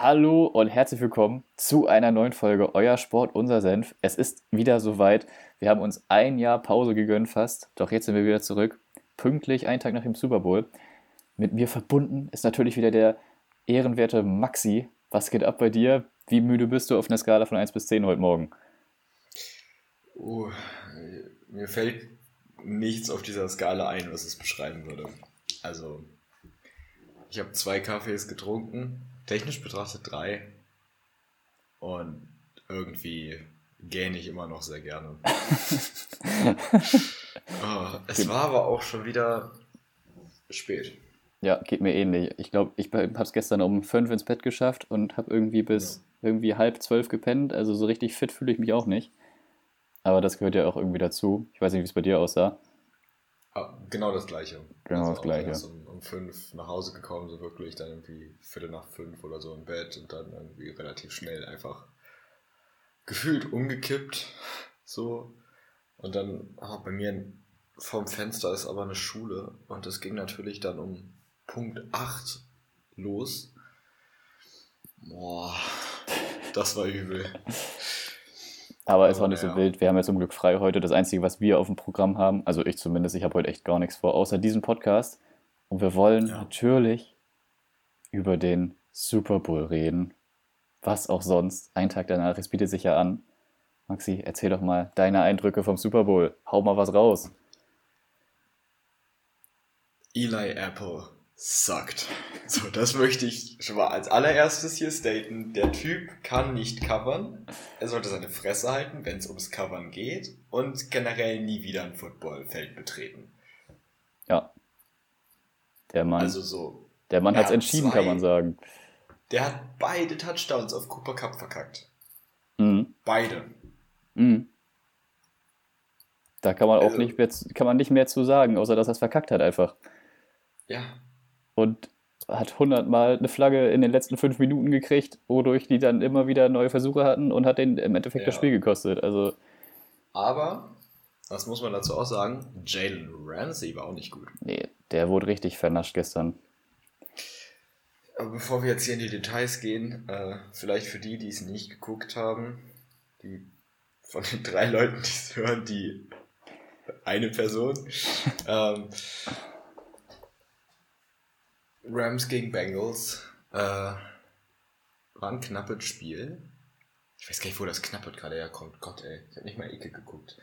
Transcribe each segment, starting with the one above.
Hallo und herzlich willkommen zu einer neuen Folge Euer Sport, unser Senf. Es ist wieder soweit. Wir haben uns ein Jahr Pause gegönnt fast, doch jetzt sind wir wieder zurück. Pünktlich einen Tag nach dem Super Bowl. Mit mir verbunden ist natürlich wieder der ehrenwerte Maxi. Was geht ab bei dir? Wie müde bist du auf einer Skala von 1 bis 10 heute Morgen? Uh, mir fällt nichts auf dieser Skala ein, was es beschreiben würde. Also, ich habe zwei Kaffees getrunken, technisch betrachtet drei. Und irgendwie gähne ich immer noch sehr gerne. oh, es war aber auch schon wieder spät. Ja, geht mir ähnlich. Ich glaube, ich habe es gestern um fünf ins Bett geschafft und habe irgendwie bis ja. irgendwie halb zwölf gepennt. Also so richtig fit fühle ich mich auch nicht. Aber das gehört ja auch irgendwie dazu. Ich weiß nicht, wie es bei dir aussah. Ah, genau das gleiche. Genau also das gleiche. Ich um, um fünf nach Hause gekommen, so wirklich dann irgendwie Viertel nach fünf oder so im Bett und dann irgendwie relativ schnell einfach gefühlt umgekippt. So. Und dann ah, bei mir vorm Fenster ist aber eine Schule und es ging natürlich dann um Punkt 8 los. Boah, das war übel. Aber es war nicht so wild. Wir haben ja zum Glück frei heute. Das Einzige, was wir auf dem Programm haben, also ich zumindest, ich habe heute echt gar nichts vor, außer diesem Podcast. Und wir wollen ja. natürlich über den Super Bowl reden. Was auch sonst. Ein Tag danach, es bietet sich ja an. Maxi, erzähl doch mal deine Eindrücke vom Super Bowl. Hau mal was raus. Eli Apple suckt. So, das möchte ich schon mal als allererstes hier staten. Der Typ kann nicht covern. Er sollte seine Fresse halten, wenn es ums Covern geht. Und generell nie wieder ein Footballfeld betreten. Ja. Der Mann. Also so. Der Mann hat es entschieden, zwei, kann man sagen. Der hat beide Touchdowns auf Cooper Cup verkackt. Mhm. Beide. Mhm. Da kann man auch also, nicht mehr, kann man nicht mehr zu sagen, außer dass er es verkackt hat einfach. Ja, und hat hundertmal eine Flagge in den letzten fünf Minuten gekriegt, wodurch die dann immer wieder neue Versuche hatten und hat den im Endeffekt ja. das Spiel gekostet. Also Aber, was muss man dazu auch sagen, Jalen Ramsey war auch nicht gut. Nee, der wurde richtig vernascht gestern. Aber bevor wir jetzt hier in die Details gehen, äh, vielleicht für die, die es nicht geguckt haben, die von den drei Leuten, die es hören, die eine Person. ähm, Rams gegen Bengals äh, war ein knappes Spiel. Ich weiß gar nicht, wo das knappet gerade herkommt. Gott, ey, ich habe nicht mal Ecke geguckt.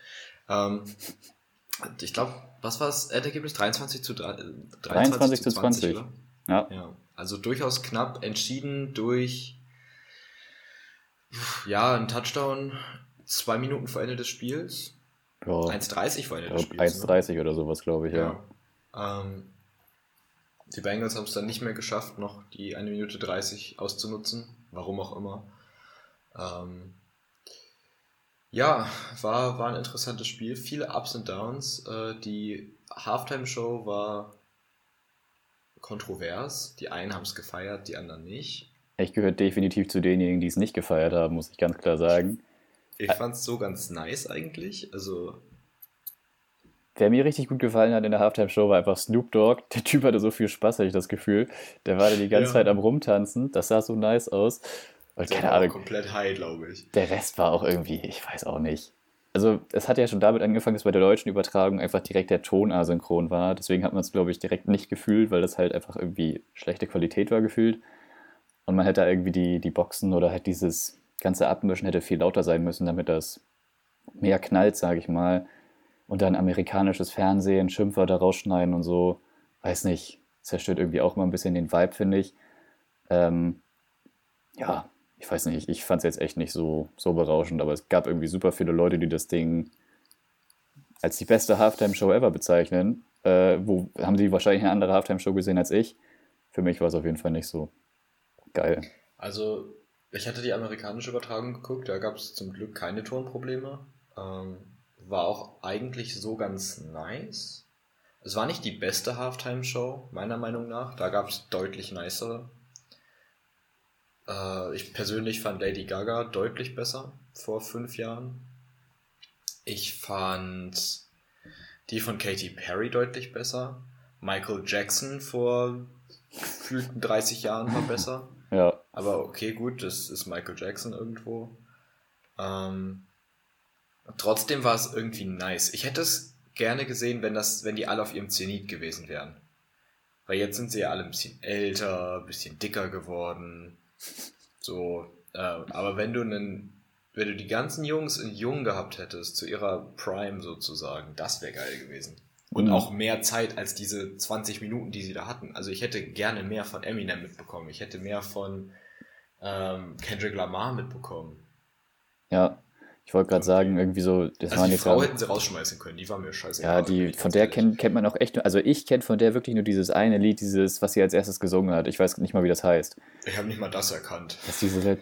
Ähm, ich glaube, was war das Ergebnis? 23 zu, 23, 23 zu 20. 20 ja. ja. Also durchaus knapp entschieden durch ja, ein Touchdown zwei Minuten vor Ende des Spiels. Ja. 1,30 vor Ende des Spiels. 1,30 ne? oder sowas, glaube ich, ja. ja. Ähm, die Bengals haben es dann nicht mehr geschafft, noch die 1 Minute 30 auszunutzen, warum auch immer. Ähm, ja, war, war ein interessantes Spiel, viele Ups und Downs. Äh, die Halftime-Show war kontrovers. Die einen haben es gefeiert, die anderen nicht. Ich gehöre definitiv zu denjenigen, die es nicht gefeiert haben, muss ich ganz klar sagen. Ich fand es so ganz nice eigentlich. Also Wer mir richtig gut gefallen hat in der Halftime-Show war einfach Snoop Dogg. Der Typ hatte so viel Spaß, hatte ich das Gefühl. Der war da die ganze ja. Zeit am Rumtanzen. Das sah so nice aus. Und keine Ahnung. komplett high, glaube ich. Der Rest war auch irgendwie, ich weiß auch nicht. Also, es hat ja schon damit angefangen, dass bei der deutschen Übertragung einfach direkt der Ton asynchron war. Deswegen hat man es, glaube ich, direkt nicht gefühlt, weil das halt einfach irgendwie schlechte Qualität war gefühlt. Und man hätte irgendwie die, die Boxen oder halt dieses ganze Abmischen hätte viel lauter sein müssen, damit das mehr knallt, sage ich mal und dann amerikanisches Fernsehen, Schimpfwörter rausschneiden und so, weiß nicht, zerstört irgendwie auch mal ein bisschen den Vibe, finde ich. Ähm, ja, ich weiß nicht, ich fand es jetzt echt nicht so, so berauschend, aber es gab irgendwie super viele Leute, die das Ding als die beste Halftime-Show ever bezeichnen. Äh, wo haben sie wahrscheinlich eine andere Halftime-Show gesehen als ich? Für mich war es auf jeden Fall nicht so geil. Also, ich hatte die amerikanische Übertragung geguckt, da gab es zum Glück keine Tonprobleme. Ähm, war auch eigentlich so ganz nice. Es war nicht die beste Halftime-Show, meiner Meinung nach. Da gab es deutlich nicere. Äh, ich persönlich fand Lady Gaga deutlich besser vor fünf Jahren. Ich fand die von Katy Perry deutlich besser. Michael Jackson vor gefühlten 30 Jahren war besser. Ja. Aber okay, gut, das ist Michael Jackson irgendwo. Ähm, trotzdem war es irgendwie nice. Ich hätte es gerne gesehen, wenn das, wenn die alle auf ihrem Zenit gewesen wären. Weil jetzt sind sie ja alle ein bisschen älter, ein bisschen dicker geworden. So, äh, aber wenn du einen, wenn du die ganzen Jungs in Jung gehabt hättest, zu ihrer Prime sozusagen, das wäre geil gewesen. Und Mhm. auch mehr Zeit als diese 20 Minuten, die sie da hatten. Also ich hätte gerne mehr von Eminem mitbekommen. Ich hätte mehr von ähm, Kendrick Lamar mitbekommen. Ja, ich wollte gerade sagen, irgendwie so, das Also waren die jetzt Frau ja, hätten sie rausschmeißen können, die war mir scheiße. ja, die, von der kennt, kennt man auch echt nur, also ich kenne von der wirklich nur dieses eine Lied, dieses, was sie als erstes gesungen hat. Ich weiß nicht mal, wie das heißt. Ich habe nicht mal das erkannt. Das ist diese.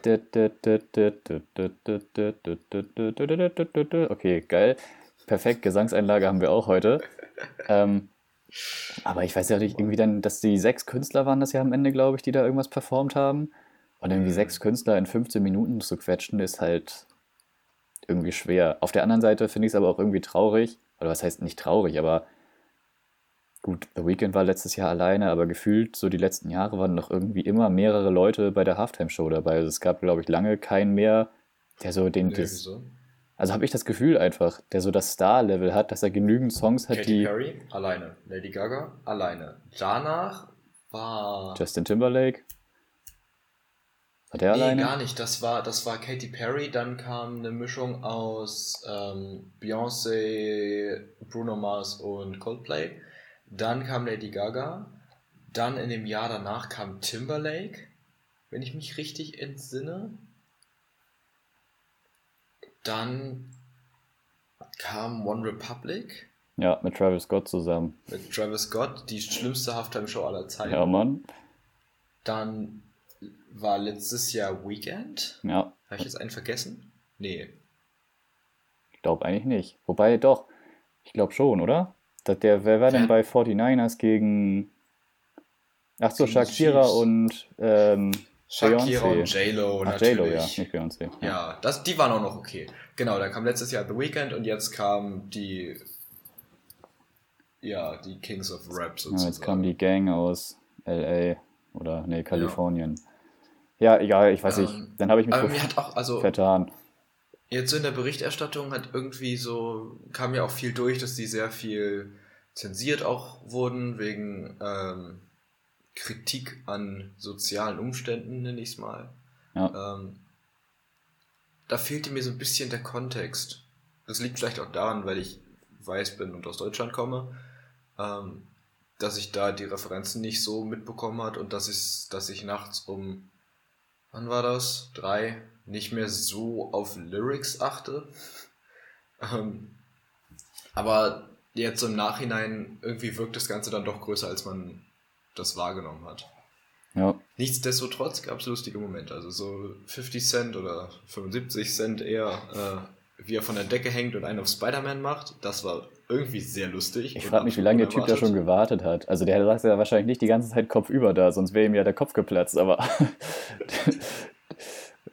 Okay, geil. Perfekt, Gesangseinlage haben wir auch heute. Ähm, aber ich weiß ja nicht, irgendwie dann, dass die sechs Künstler waren das ja am Ende, glaube ich, die da irgendwas performt haben. Und irgendwie Mhm. sechs Künstler in 15 Minuten zu quetschen, ist halt irgendwie schwer. Auf der anderen Seite finde ich es aber auch irgendwie traurig. Oder was heißt nicht traurig, aber gut, The Weeknd war letztes Jahr alleine, aber gefühlt so die letzten Jahre waren noch irgendwie immer mehrere Leute bei der Halftime-Show dabei. Also es gab, glaube ich, lange keinen mehr, der so den, das, wieso? also habe ich das Gefühl einfach, der so das Star-Level hat, dass er genügend Songs hat, Katy die Perry, alleine. Lady Gaga, alleine. Danach war... Justin Timberlake. War der nee, alleine? gar nicht. Das war, das war Katy Perry. Dann kam eine Mischung aus ähm, Beyoncé, Bruno Mars und Coldplay. Dann kam Lady Gaga. Dann in dem Jahr danach kam Timberlake, wenn ich mich richtig entsinne. Dann kam One Republic Ja, mit Travis Scott zusammen. mit Travis Scott, die schlimmste Halftime-Show aller Zeiten. Ja, Mann. Dann war letztes Jahr Weekend. Ja, Habe ich jetzt einen vergessen? Nee. ich glaube eigentlich nicht. Wobei doch, ich glaube schon, oder? Das der, wer war denn bei 49ers gegen. Ach so, Shakira und ähm, Shakira Beyoncé. und J-Lo Ach, J-Lo, ja, nicht Beyoncé. Ja, das, die waren auch noch okay. Genau, da kam letztes Jahr The Weeknd und jetzt kam die, ja, die Kings of Rap Ja, sozusagen. jetzt kam die Gang aus LA oder nee, Kalifornien. Ja, egal, ich weiß Ähm, nicht. Dann habe ich mich Aber mir hat auch, also vertan. jetzt so in der Berichterstattung hat irgendwie so, kam ja auch viel durch, dass die sehr viel zensiert auch wurden wegen ähm, Kritik an sozialen Umständen, nenne ich es mal. Ja. Ähm, da fehlte mir so ein bisschen der Kontext. Das liegt vielleicht auch daran, weil ich weiß bin und aus Deutschland komme, ähm, dass ich da die Referenzen nicht so mitbekommen hat und dass ich, dass ich nachts um, wann war das? Drei, nicht mehr so auf Lyrics achte. Ähm, aber jetzt im Nachhinein irgendwie wirkt das Ganze dann doch größer, als man das wahrgenommen hat. Ja, Nichtsdestotrotz gab es lustige Momente. Also so 50 Cent oder 75 Cent eher, äh, wie er von der Decke hängt und einen auf Spider-Man macht. Das war irgendwie sehr lustig. ich frage mich, wie lange der Typ da schon gewartet hat. Also der saß ja wahrscheinlich nicht die ganze Zeit kopfüber da, sonst wäre ihm ja der Kopf geplatzt, aber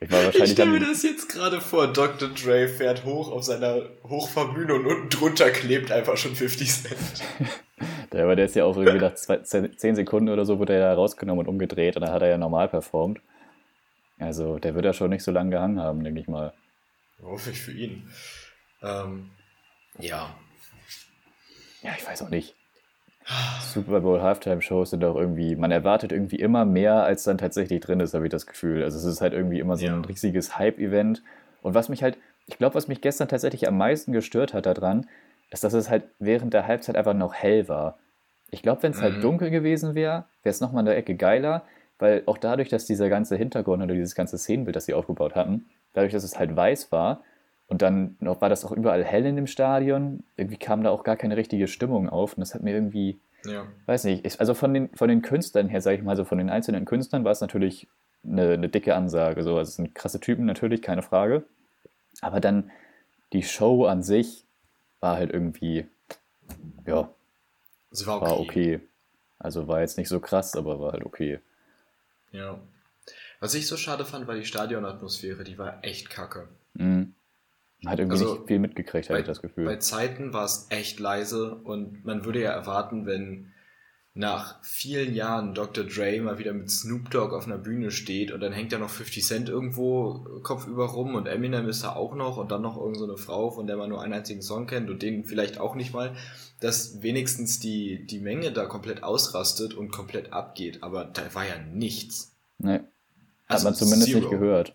ich war Ich wahrscheinlich stelle mir das jetzt gerade vor. Dr. Dre fährt hoch auf seiner Hochfahrbühne und unten drunter klebt einfach schon 50 Cent. der, aber der ist ja auch irgendwie nach zwei, zehn Sekunden oder so wurde er ja rausgenommen und umgedreht und dann hat er ja normal performt. Also der wird ja schon nicht so lange gehangen haben, denke ich mal. Hoffe ich für ihn. Ähm, ja. Ja, ich weiß auch nicht. Super Bowl Halftime Shows sind doch irgendwie, man erwartet irgendwie immer mehr, als dann tatsächlich drin ist, habe ich das Gefühl. Also es ist halt irgendwie immer so ein Ja. riesiges Hype-Event. Und was mich halt, ich glaube, was mich gestern tatsächlich am meisten gestört hat daran, ist, dass es halt während der Halbzeit einfach noch hell war. Ich glaube, wenn es halt Mhm. dunkel gewesen wäre, wäre es nochmal eine Ecke geiler, weil auch dadurch, dass dieser ganze Hintergrund oder dieses ganze Szenenbild, das sie aufgebaut hatten, dadurch, dass es halt weiß war und dann war das auch überall hell in dem Stadion, irgendwie kam da auch gar keine richtige Stimmung auf und das hat mir irgendwie, Ja. weiß nicht, ich, also von den, von den Künstlern her, sage ich mal, so von den einzelnen Künstlern war es natürlich eine, eine dicke Ansage. So. Also es sind krasse Typen natürlich, keine Frage. Aber dann die Show an sich war halt irgendwie, ja, Sie war okay. war okay. Also war jetzt nicht so krass, aber war halt okay. Ja. Was ich so schade fand, war die Stadionatmosphäre. Die war echt kacke. Mhm. Man hat irgendwie Also, nicht viel mitgekriegt, hatte ich das Gefühl. Bei Zeiten war es echt leise und man würde ja erwarten, wenn nach vielen Jahren Dr. Dre mal wieder mit Snoop Dogg auf einer Bühne steht und dann hängt da noch 50 Cent irgendwo kopfüber rum und Eminem ist da auch noch und dann noch irgendeine so Frau, von der man nur einen einzigen Song kennt und den vielleicht auch nicht mal, dass wenigstens die, die Menge da komplett ausrastet und komplett abgeht, aber da war ja nichts. Nee. Hat also man zumindest zero. nicht gehört.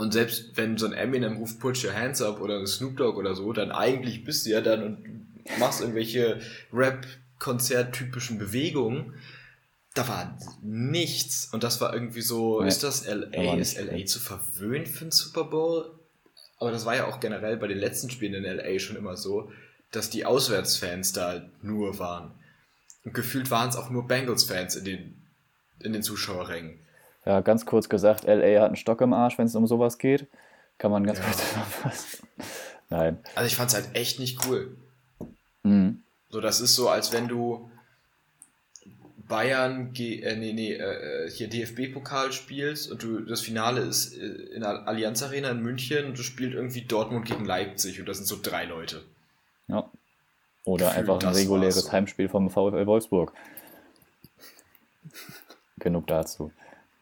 Und selbst wenn so ein Eminem ruft Put Your Hands Up oder ein Snoop Dogg oder so, dann eigentlich bist du ja dann und machst irgendwelche Rap konzerttypischen Bewegungen, da war nichts. Und das war irgendwie so, nee, ist das LA, ist LA zu verwöhnt für den Super Bowl? Aber das war ja auch generell bei den letzten Spielen in LA schon immer so, dass die Auswärtsfans da nur waren. Und gefühlt waren es auch nur Bengals-Fans in den, in den Zuschauerrängen. Ja, ganz kurz gesagt, LA hat einen Stock im Arsch, wenn es um sowas geht. Kann man ganz ja. kurz zusammenfassen. Nein. Also ich fand es halt echt nicht cool. Mhm. So, das ist so, als wenn du Bayern, äh, nee, nee, äh, äh hier DFB-Pokal spielst und du das Finale ist äh, in der Allianz Arena in München und du spielst irgendwie Dortmund gegen Leipzig und das sind so drei Leute. Ja. Oder Gefühl, einfach ein reguläres so. Heimspiel vom VfL Wolfsburg. Genug dazu.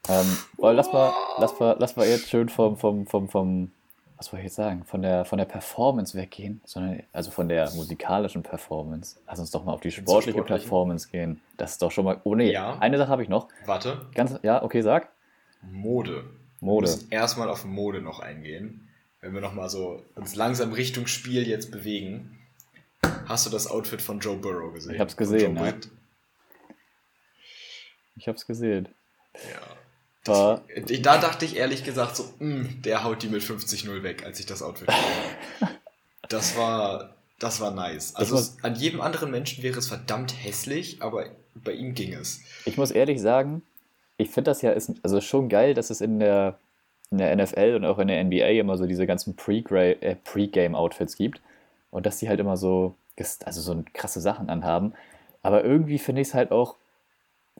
Ähm, lass, mal, lass, mal, lass mal jetzt schön vom, vom, vom, vom was wollte ich jetzt sagen, von der, von der Performance weggehen, sondern also von der musikalischen Performance. Lass uns doch mal auf die sportliche Performance gehen. Das ist doch schon mal. Oh nee, ja. eine Sache habe ich noch. Warte. Ganz, ja, okay, sag. Mode. Mode. Wir müssen erstmal auf Mode noch eingehen. Wenn wir nochmal so uns langsam Richtung Spiel jetzt bewegen. Hast du das Outfit von Joe Burrow gesehen? Ich hab's gesehen, ja. Ich hab's gesehen. Ja. War, da dachte ich ehrlich gesagt so, mh, hm, der haut die mit 50-0 weg, als ich das Outfit gesehen Das war, das war nice. Also muss, es, an jedem anderen Menschen wäre es verdammt hässlich, aber bei ihm ging es. Ich muss ehrlich sagen, ich finde das ja ist, also schon geil, dass es in der, in der NFL und auch in der NBA immer so diese ganzen äh, Pre-Game-Outfits gibt und dass die halt immer so, also so krasse Sachen anhaben. Aber irgendwie finde ich es halt auch,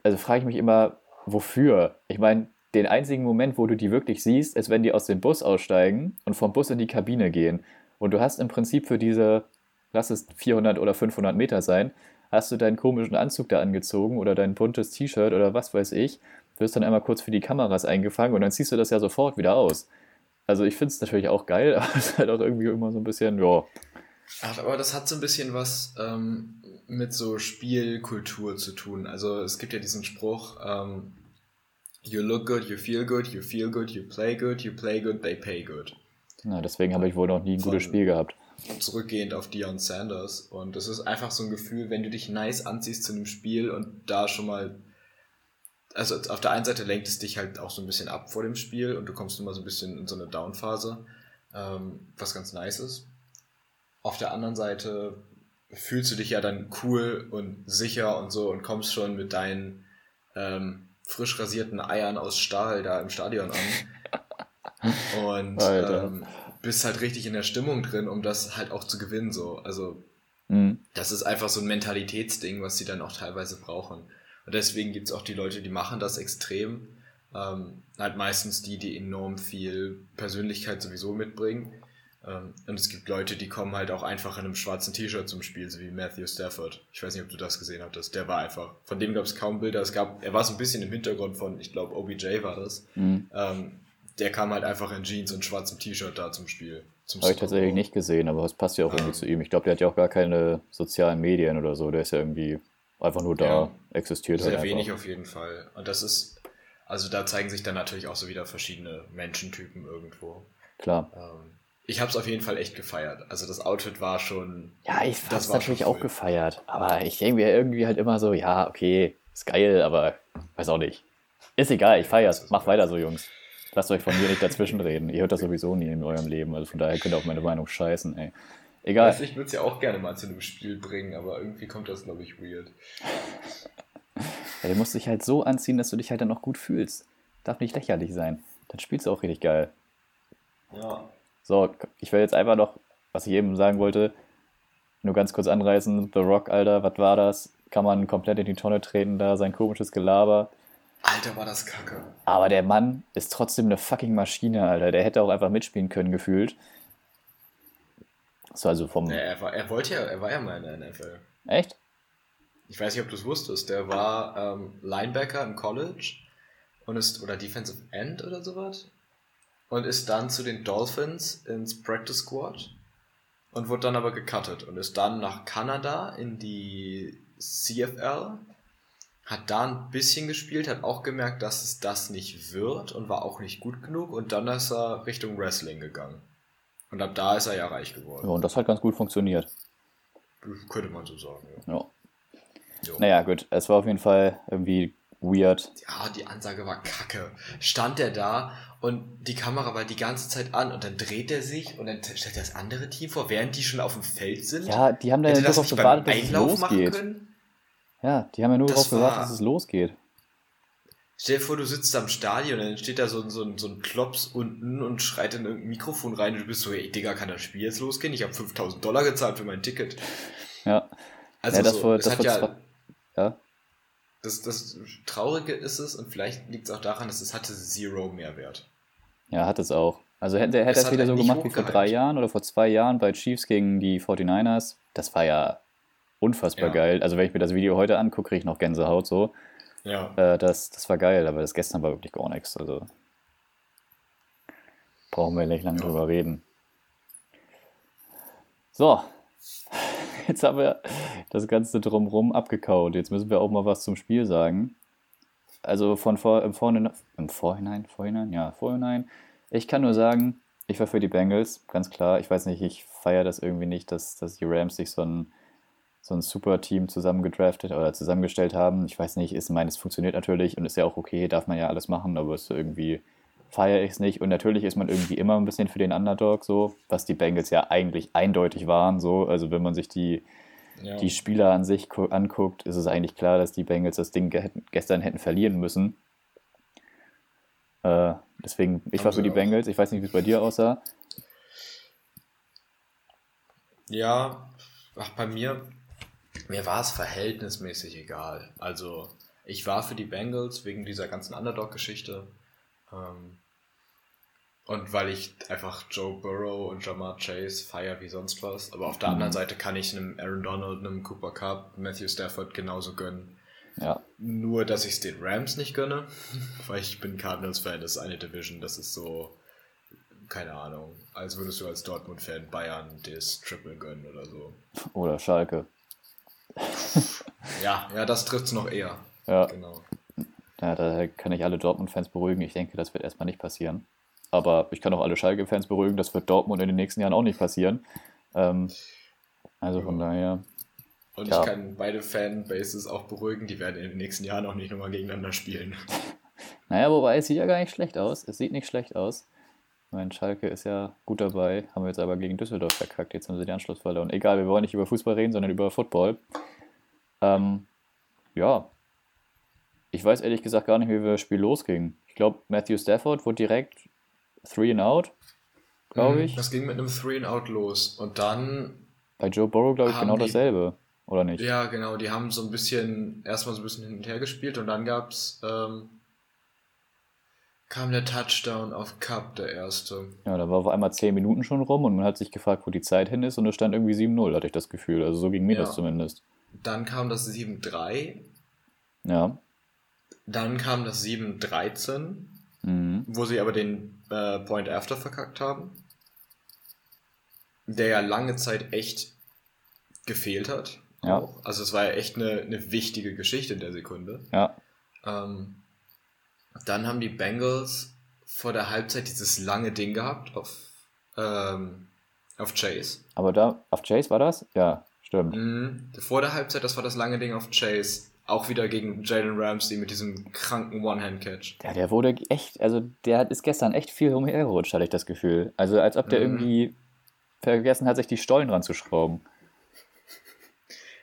also frage ich mich immer, wofür? Ich meine, den einzigen Moment, wo du die wirklich siehst, ist, wenn die aus dem Bus aussteigen und vom Bus in die Kabine gehen. Und du hast im Prinzip für diese, lass es 400 oder 500 Meter sein, hast du deinen komischen Anzug da angezogen oder dein buntes T-Shirt oder was weiß ich, wirst dann einmal kurz für die Kameras eingefangen und dann ziehst du das ja sofort wieder aus. Also ich finde es natürlich auch geil, aber es ist halt auch irgendwie immer so ein bisschen, ja. Ach, aber das hat so ein bisschen was ähm, mit so Spielkultur zu tun. Also es gibt ja diesen Spruch, ähm, You look good, you feel good, you feel good, you play good, you play good, they pay good. Na, deswegen habe ich wohl noch nie ein gutes Spiel gehabt. Zurückgehend auf Dion Sanders. Und das ist einfach so ein Gefühl, wenn du dich nice anziehst zu einem Spiel und da schon mal. Also auf der einen Seite lenkt es dich halt auch so ein bisschen ab vor dem Spiel und du kommst immer so ein bisschen in so eine Down-Phase, ähm, was ganz nice ist. Auf der anderen Seite fühlst du dich ja dann cool und sicher und so und kommst schon mit deinen ähm, frisch rasierten Eiern aus Stahl da im Stadion an. Und ähm, bist halt richtig in der Stimmung drin, um das halt auch zu gewinnen. So. Also mhm. das ist einfach so ein Mentalitätsding, was sie dann auch teilweise brauchen. Und deswegen gibt es auch die Leute, die machen das extrem. Ähm, halt meistens die, die enorm viel Persönlichkeit sowieso mitbringen. Ähm, und es gibt Leute, die kommen halt auch einfach in einem schwarzen T-Shirt zum Spiel, so wie Matthew Stafford. Ich weiß nicht, ob du das gesehen hattest. Der war einfach. Von dem gab es kaum Bilder. Es gab, er war so ein bisschen im Hintergrund von, ich glaube, OBJ war das. Mhm. Ähm, der kam halt einfach in Jeans und schwarzem T-Shirt da zum Spiel. Habe ich tatsächlich nicht gesehen, aber es passt ja auch irgendwie zu ihm. Ich glaube, der hat ja auch gar keine sozialen Medien oder so. Der ist ja irgendwie einfach nur da, ja, existiert Sehr halt wenig auf jeden Fall. Und das ist, also da zeigen sich dann natürlich auch so wieder verschiedene Menschentypen irgendwo. Klar. Ähm, ich habe es auf jeden Fall echt gefeiert. Also das Outfit war schon. Ja, ich habe es natürlich auch gefeiert. Aber ich denke mir irgendwie halt immer so, ja, okay, ist geil, aber weiß auch nicht. Ist egal, ich feier's. Mach weiter so, Jungs. Lasst euch von mir nicht dazwischen reden. Ihr hört das sowieso nie in eurem Leben. Also von daher könnt ihr auf meine Meinung scheißen, ey. Egal. Also ich würde es ja auch gerne mal zu einem Spiel bringen, aber irgendwie kommt das, glaube ich, weird. Ja, du musst dich halt so anziehen, dass du dich halt dann auch gut fühlst. Darf nicht lächerlich sein. Dann spielst du auch richtig geil. Ja. So, ich will jetzt einfach noch, was ich eben sagen wollte, nur ganz kurz anreißen. The Rock, Alter, was war das? Kann man komplett in die Tonne treten, da sein komisches Gelaber. Alter, war das kacke. Aber der Mann ist trotzdem eine fucking Maschine, Alter. Der hätte auch einfach mitspielen können, gefühlt. So, also vom. Ja, er, war, er wollte ja, er war ja mal in der NFL. Echt? ich weiß nicht, ob du es wusstest, der war ähm, Linebacker im College und ist, oder Defensive End oder sowas. Und ist dann zu den Dolphins ins Practice Squad und wurde dann aber gecuttet und ist dann nach Kanada in die CFL, hat da ein bisschen gespielt, hat auch gemerkt, dass es das nicht wird und war auch nicht gut genug und dann ist er Richtung Wrestling gegangen. Und ab da ist er ja reich geworden. Ja, und das hat ganz gut funktioniert. Könnte man so sagen, ja. ja. Naja, gut, es war auf jeden Fall irgendwie weird. Ja, die Ansage war kacke. Stand er da und die Kamera war die ganze Zeit an und dann dreht er sich und dann stellt er das andere Team vor, während die schon auf dem Feld sind. Ja, die haben da ja darauf gewartet, dass es losgeht. Ja, die haben ja nur darauf gewartet, dass es losgeht. Stell dir vor, du sitzt am Stadion und dann steht da so, so, so ein Klops unten und schreit in irgendein Mikrofon rein und du bist so, ey Digga, kann das Spiel jetzt losgehen? Ich habe 5000 Dollar gezahlt für mein Ticket. Ja. Also ja, das so, vor, das das vor, ja. Das, das Traurige ist es, und vielleicht liegt es auch daran, dass es hatte Zero Mehrwert. Ja, hat es auch. Also hätte, hätte er es wieder so gemacht wie vor drei Jahren oder vor zwei Jahren bei Chiefs gegen die 49ers, das war ja unfassbar ja. geil. Also wenn ich mir das Video heute angucke, kriege ich noch Gänsehaut so. Ja. Äh, das, das war geil, aber das gestern war wirklich gar nichts. Also brauchen wir nicht lange ja. drüber reden. So, jetzt haben wir das Ganze drumrum abgekaut. Jetzt müssen wir auch mal was zum Spiel sagen. Also von vor, im, Vorhinein, im Vorhinein, Vorhinein, ja, Vorhinein. Ich kann nur sagen, ich war für die Bengals, ganz klar. Ich weiß nicht, ich feiere das irgendwie nicht, dass, dass die Rams sich so ein, so ein super Team zusammengedraftet oder zusammengestellt haben. Ich weiß nicht, ist meines funktioniert natürlich und ist ja auch okay, darf man ja alles machen, aber es ist irgendwie feiere ich es nicht. Und natürlich ist man irgendwie immer ein bisschen für den Underdog so, was die Bengals ja eigentlich eindeutig waren. So. Also wenn man sich die, ja. die Spieler an sich anguckt, ist es eigentlich klar, dass die Bengals das Ding ge gestern hätten verlieren müssen. Äh, deswegen, ich Haben war für die auch. Bengals. Ich weiß nicht, wie es bei dir aussah. Ja, ach, bei mir, mir war es verhältnismäßig egal. Also, ich war für die Bengals wegen dieser ganzen Underdog-Geschichte. Ähm, und weil ich einfach Joe Burrow und Jamar Chase feier wie sonst was. Aber auf der mhm. anderen Seite kann ich einem Aaron Donald, einem Cooper Cup, Matthew Stafford genauso gönnen. Ja. Nur, dass ich es den Rams nicht gönne, weil ich bin Cardinals-Fan, das ist eine Division, das ist so, keine Ahnung, als würdest du als Dortmund-Fan Bayern das Triple gönnen oder so. Oder Schalke. ja, ja, das trifft es noch eher. Ja. Genau. Ja, da kann ich alle Dortmund-Fans beruhigen. Ich denke, das wird erstmal nicht passieren. Aber ich kann auch alle Schalke-Fans beruhigen, das wird Dortmund in den nächsten Jahren auch nicht passieren. Ähm, also von daher. Und ja. ich kann beide Fanbases auch beruhigen, die werden in den nächsten Jahren auch nicht nochmal gegeneinander spielen. Naja, wobei es sieht ja gar nicht schlecht aus. Es sieht nicht schlecht aus. Mein Schalke ist ja gut dabei, haben wir jetzt aber gegen Düsseldorf verkackt. Jetzt haben sie den Anschluss verloren. Egal, wir wollen nicht über Fußball reden, sondern über Football. Ähm, ja, ich weiß ehrlich gesagt gar nicht, wie das Spiel losging. Ich glaube, Matthew Stafford wurde direkt Three and Out, glaube mhm, ich. Das ging mit einem Three and Out los. Und dann. Bei Joe Burrow, glaube ich, genau die, dasselbe, oder nicht? Ja, genau. Die haben so ein bisschen, erstmal so ein bisschen hin und her gespielt und dann gab's, ähm, kam der Touchdown auf Cup, der erste. Ja, da war auf einmal 10 Minuten schon rum und man hat sich gefragt, wo die Zeit hin ist und es stand irgendwie 7-0, hatte ich das Gefühl. Also so ging mir ja. das zumindest. Dann kam das 7-3. Ja. Dann kam das 7-13, mhm. wo sie aber den äh, Point After verkackt haben. Der ja lange Zeit echt gefehlt hat. Ja. Also es war ja echt eine, eine wichtige Geschichte in der Sekunde. Ja. Ähm, dann haben die Bengals vor der Halbzeit dieses lange Ding gehabt auf, ähm, auf Chase. Aber da, auf Chase war das? Ja, stimmt. Mhm. Vor der Halbzeit, das war das lange Ding auf Chase. Auch wieder gegen Jalen Ramsey mit diesem kranken One-Hand-Catch. Ja, der wurde echt, also der ist gestern echt viel umhergerutscht, hatte ich das Gefühl. Also als ob der mhm. irgendwie vergessen hat, sich die Stollen dran zu schrauben.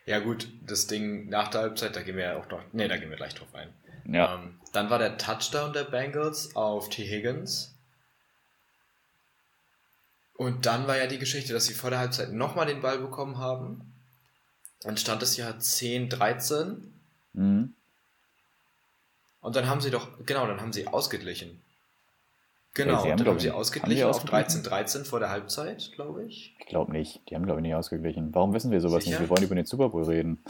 Ja gut, das Ding nach der Halbzeit, da gehen wir ja auch noch, nee, da gehen wir gleich drauf ein. Ja. Ähm, dann war der Touchdown der Bengals auf T. Higgins. Und dann war ja die Geschichte, dass sie vor der Halbzeit nochmal den Ball bekommen haben. Dann stand es ja 10, 13. Mhm. Und dann haben sie doch, genau, dann haben sie ausgeglichen. Genau, ja, haben, dann haben sie ausgeglichen haben auf 13-13 vor der Halbzeit, glaube ich. Ich glaube nicht. Die haben, glaube ich, nicht ausgeglichen. Warum wissen wir sowas Sicher? nicht? Wir wollen über den Super Bowl reden.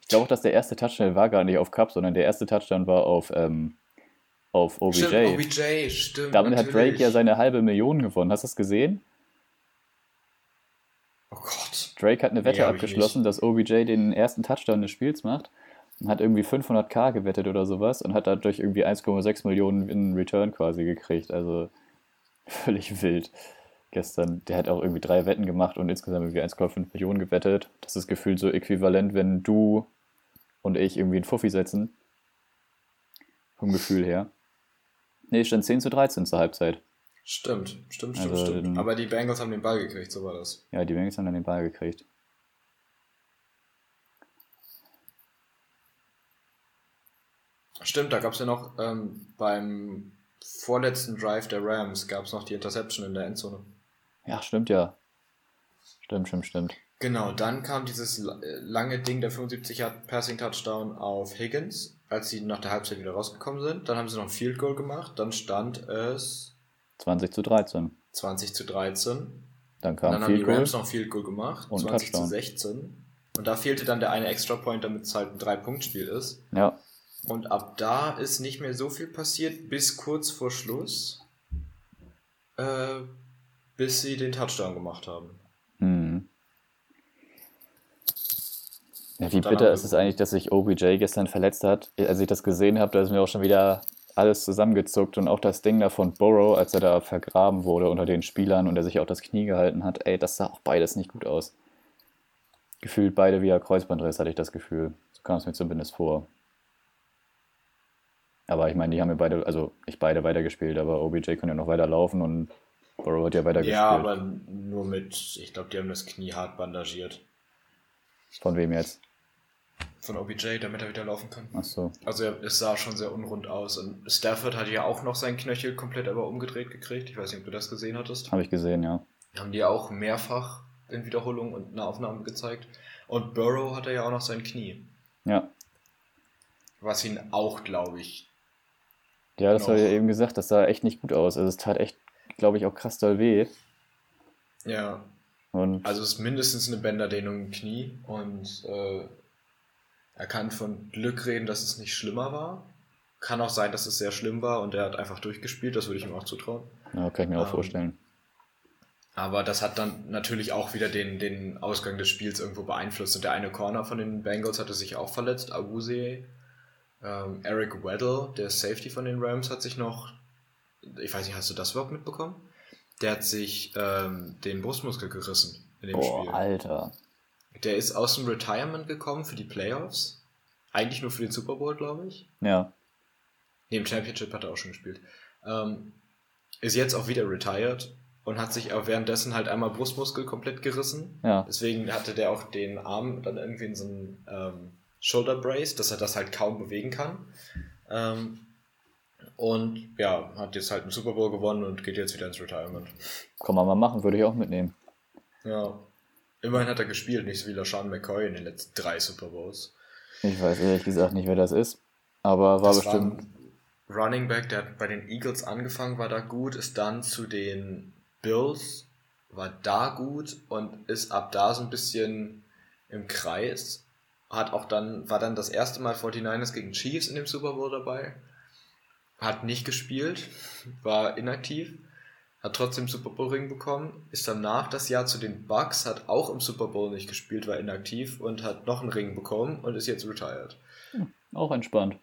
Ich glaube auch, dass der erste Touchdown war gar nicht auf Cup, sondern der erste Touchdown war auf, ähm, auf OBJ. Stimmt, OBJ, stimmt. Damit hat Drake natürlich. ja seine halbe Million gewonnen. Hast du das gesehen? Oh Gott. Drake hat eine Wette Nee, abgeschlossen, dass OBJ den ersten Touchdown des Spiels macht und hat irgendwie 500k gewettet oder sowas und hat dadurch irgendwie 1,6 Millionen in Return quasi gekriegt. Also völlig wild gestern. Der hat auch irgendwie drei Wetten gemacht und insgesamt irgendwie 1,5 Millionen gewettet. Das ist gefühlt so äquivalent, wenn du und ich irgendwie einen Fuffi setzen. Vom Gefühl her. Nee, stand 10 zu 13 zur Halbzeit. Stimmt, stimmt, stimmt, Also, stimmt. dann- Aber die Bengals haben den Ball gekriegt, so war das. Ja, die Bengals haben dann den Ball gekriegt. Stimmt, da gab es ja noch ähm, beim vorletzten Drive der Rams gab es noch die Interception in der Endzone. Ja, stimmt ja. Stimmt, stimmt, stimmt. Genau, dann kam dieses la- lange Ding, der 75 Yard Passing Touchdown auf Higgins, als sie nach der Halbzeit wieder rausgekommen sind. Dann haben sie noch ein Field Goal gemacht, dann stand es 20 zu 13. 20 zu 13. Dann Und kam dann haben die. Rams noch Field Goal gemacht, Und 20 Touchdown. zu 16. Und da fehlte dann der eine Extra Point, damit es halt ein Drei-Punkt-Spiel ist. Ja, Und ab da ist nicht mehr so viel passiert, bis kurz vor Schluss, äh, bis sie den Touchdown gemacht haben. Hm. Ja, wie Und bitter ist es eigentlich, dass sich OBJ gestern verletzt hat? Als ich das gesehen habe, da ist mir auch schon wieder alles zusammengezuckt und auch das Ding da von Burrow, als er da vergraben wurde unter den Spielern und er sich auch das Knie gehalten hat, ey, das sah auch beides nicht gut aus. Gefühlt beide via Kreuzbandriss, hatte ich das Gefühl. So kam es mir zumindest vor. Aber ich meine, die haben ja beide, also nicht beide weitergespielt, aber OBJ konnte ja noch weiter laufen und Burrow hat ja weitergespielt. Ja, aber nur mit, ich glaube, die haben das Knie hart bandagiert. Von wem jetzt? Von OBJ, damit er wieder laufen kann. Ach so. Also er- es sah schon sehr unrund aus. Und Stafford hatte ja auch noch seinen Knöchel komplett aber umgedreht gekriegt. Ich weiß nicht, ob du das gesehen hattest. Habe ich gesehen, ja. Haben die auch mehrfach in Wiederholung und eine Aufnahme gezeigt. Und Burrow hatte ja auch noch sein Knie. Ja, Was ihn auch, glaube ich, Ja, das habe ich ja eben gesagt, das sah echt nicht gut aus. Also es tat echt, glaube ich, auch krass doll weh. ja, Und Also es ist mindestens eine Bänderdehnung im Knie und äh, er kann von Glück reden, dass es nicht schlimmer war. Kann auch sein, dass es sehr schlimm war und er hat einfach durchgespielt, das würde ich ihm auch zutrauen. ja, kann ich mir auch Ähm, vorstellen. Aber das hat dann natürlich auch wieder den, den Ausgang des Spiels irgendwo beeinflusst. Und der eine Corner von den Bengals hatte sich auch verletzt, Awuzie. Ähm, Eric Weddle, der Safety von den Rams, hat sich noch, ich weiß nicht, hast du das überhaupt mitbekommen? Der hat sich ähm, den Brustmuskel gerissen in dem Boah, Spiel. Alter. Der ist aus dem Retirement gekommen für die Playoffs. Eigentlich nur für den Super Bowl, glaube ich. Ja, im Championship hat er auch schon gespielt. Ähm, ist jetzt auch wieder retired und hat sich auch währenddessen halt einmal Brustmuskel komplett gerissen. ja. Deswegen hatte der auch den Arm dann irgendwie in so einem ähm, Shoulder Brace, dass er das halt kaum bewegen kann. Ähm, und ja, hat jetzt halt einen Super Bowl gewonnen und geht jetzt wieder ins Retirement. Kann man mal machen, würde ich auch mitnehmen. Ja. Immerhin hat er gespielt, nicht so wie LaShawn McCoy in den letzten drei Super Bowls. Ich weiß ehrlich gesagt nicht, wer das ist. Aber war Das bestimmt. ein Running Back, der hat bei den Eagles angefangen, war da gut, ist dann zu den Bills, war da gut und ist ab da so ein bisschen im Kreis. Hat auch dann, war dann das erste Mal 49ers gegen Chiefs in dem Super Bowl dabei. Hat nicht gespielt, war inaktiv, hat trotzdem Super Bowl Ring bekommen, ist danach das Jahr zu den Bucks, hat auch im Super Bowl nicht gespielt, war inaktiv und hat noch einen Ring bekommen und ist jetzt retired. Auch entspannt.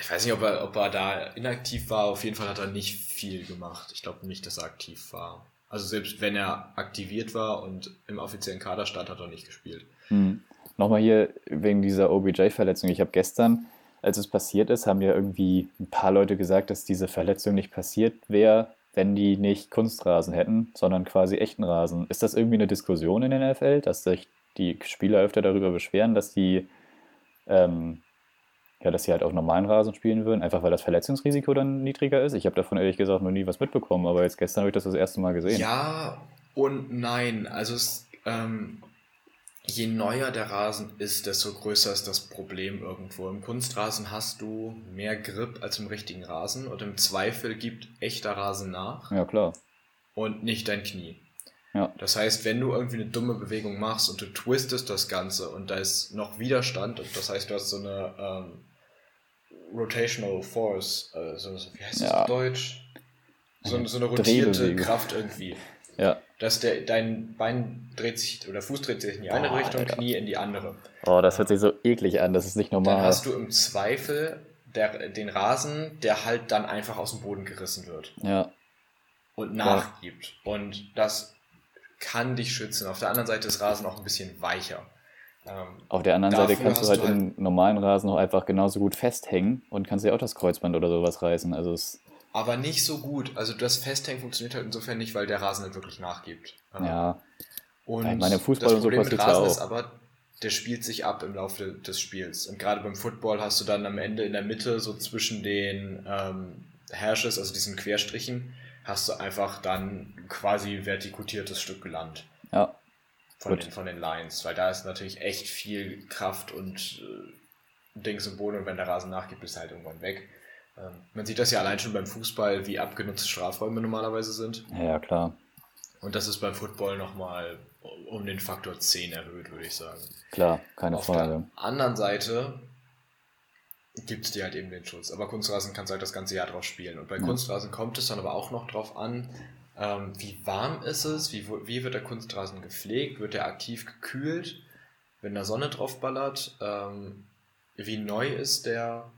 Ich weiß nicht, ob er, ob er da inaktiv war. Auf jeden Fall hat er nicht viel gemacht. Ich glaube nicht, dass er aktiv war. Also selbst wenn er aktiviert war und im offiziellen Kader stand, hat er nicht gespielt. Hm. Nochmal hier wegen dieser OBJ-Verletzung. Ich habe gestern, als es passiert ist, haben ja irgendwie ein paar Leute gesagt, dass diese Verletzung nicht passiert wäre, wenn die nicht Kunstrasen hätten, sondern quasi echten Rasen. Ist das irgendwie eine Diskussion in der NFL, dass sich die Spieler öfter darüber beschweren, dass die, ähm, ja, dass sie halt auf normalen Rasen spielen würden, einfach weil das Verletzungsrisiko dann niedriger ist? Ich habe davon ehrlich gesagt noch nie was mitbekommen, aber jetzt gestern habe ich das das erste Mal gesehen. Ja und nein. Also es, ähm, je neuer der Rasen ist, desto größer ist das Problem irgendwo. Im Kunstrasen hast du mehr Grip als im richtigen Rasen und im Zweifel gibt echter Rasen nach. Ja, klar. und nicht dein Knie. Ja. Das heißt, wenn du irgendwie eine dumme Bewegung machst und du twistest das Ganze und da ist noch Widerstand, und das heißt, du hast so eine ähm, Rotational Force, äh, so, so- wie heißt das Ja. auf Deutsch? So, so eine rotierte. Kraft irgendwie. Ja. Dass der, dein Bein dreht sich, oder Fuß dreht sich in die eine Boah, Richtung, Alter. Knie in die andere. Oh, das hört sich so eklig an. Das ist nicht Dann normal. hast du im Zweifel der, den Rasen, der halt dann einfach aus dem Boden gerissen wird Ja. und nachgibt. Und das kann dich schützen. Auf der anderen Seite ist Rasen auch ein bisschen weicher. Ähm, Auf der anderen Seite kannst du halt du halt- im normalen Rasen auch einfach genauso gut festhängen und kannst dir auch das Kreuzband oder sowas reißen. Also es, aber nicht so gut. Also das Festhängen funktioniert halt insofern nicht, weil der Rasen halt wirklich nachgibt. Ja, Und Ich meine, Fußball das und so Problem mit Rasen ist aber, der spielt sich ab im Laufe des Spiels. Und gerade beim Football hast du dann am Ende in der Mitte, so zwischen den ähm, Hashes, also diesen Querstrichen, hast du einfach dann quasi vertikutiertes Stück Land ja, von den, von den Lines. Weil da ist natürlich echt viel Kraft und äh, Dings im Boden und wenn der Rasen nachgibt, ist er halt irgendwann weg. Ähm, man sieht das ja allein schon beim Fußball, wie abgenutzte Strafräume normalerweise sind. ja, klar. Und das ist beim Football nochmal um den Faktor 10 erhöht, würde ich sagen. Klar, keine Auf Frage. der anderen Seite gibt es dir halt eben den Schutz. Aber Kunstrasen kannst du halt das ganze Jahr drauf spielen. Und bei Ja. Kunstrasen kommt es dann aber auch noch drauf an, ähm, wie warm ist es, wie, wie wird der Kunstrasen gepflegt, wird er aktiv gekühlt, wenn da Sonne drauf ballert, ähm, wie neu ist der.